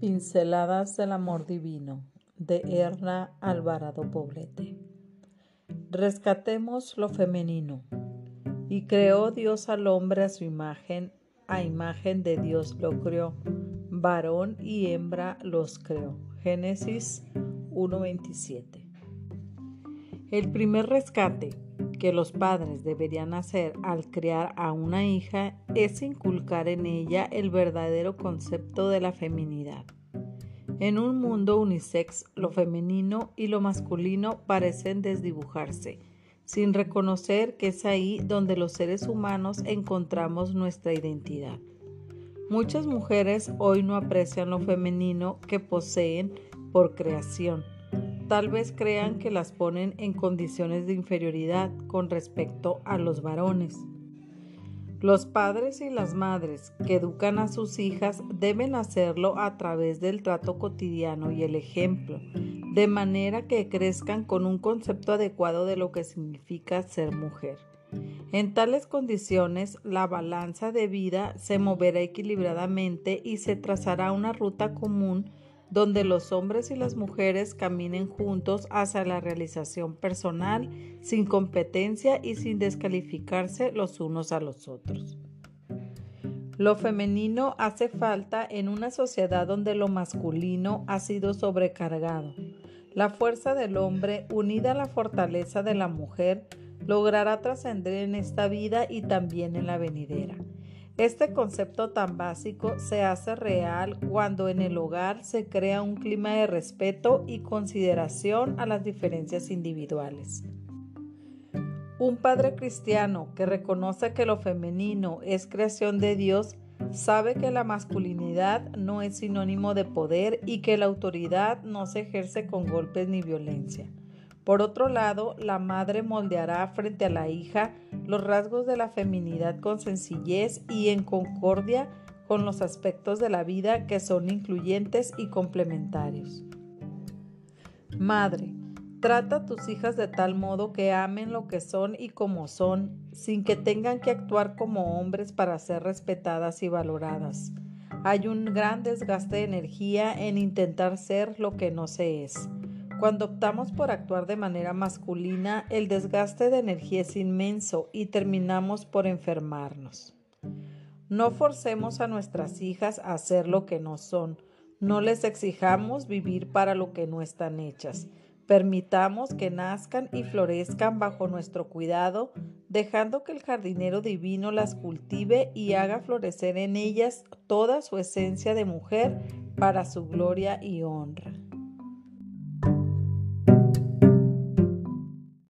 Pinceladas del Amor Divino de Erna Alvarado Poblete. Rescatemos lo femenino. Y creó Dios al hombre a su imagen, a imagen de Dios lo creó, varón y hembra los creó. Génesis 1.27. El primer rescate que los padres deberían hacer al criar a una hija es inculcar en ella el verdadero concepto de la feminidad. En un mundo unisex, lo femenino y lo masculino parecen desdibujarse, sin reconocer que es ahí donde los seres humanos encontramos nuestra identidad. Muchas mujeres hoy no aprecian lo femenino que poseen por creación tal vez crean que las ponen en condiciones de inferioridad con respecto a los varones. Los padres y las madres que educan a sus hijas deben hacerlo a través del trato cotidiano y el ejemplo, de manera que crezcan con un concepto adecuado de lo que significa ser mujer. En tales condiciones, la balanza de vida se moverá equilibradamente y se trazará una ruta común donde los hombres y las mujeres caminen juntos hacia la realización personal, sin competencia y sin descalificarse los unos a los otros. Lo femenino hace falta en una sociedad donde lo masculino ha sido sobrecargado. La fuerza del hombre, unida a la fortaleza de la mujer, logrará trascender en esta vida y también en la venidera. Este concepto tan básico se hace real cuando en el hogar se crea un clima de respeto y consideración a las diferencias individuales. Un padre cristiano que reconoce que lo femenino es creación de Dios sabe que la masculinidad no es sinónimo de poder y que la autoridad no se ejerce con golpes ni violencia. Por otro lado, la madre moldeará frente a la hija los rasgos de la feminidad con sencillez y en concordia con los aspectos de la vida que son incluyentes y complementarios. Madre, trata a tus hijas de tal modo que amen lo que son y como son, sin que tengan que actuar como hombres para ser respetadas y valoradas. Hay un gran desgaste de energía en intentar ser lo que no se es. Cuando optamos por actuar de manera masculina, el desgaste de energía es inmenso y terminamos por enfermarnos. No forcemos a nuestras hijas a hacer lo que no son. No les exijamos vivir para lo que no están hechas. Permitamos que nazcan y florezcan bajo nuestro cuidado, dejando que el jardinero divino las cultive y haga florecer en ellas toda su esencia de mujer para su gloria y honra.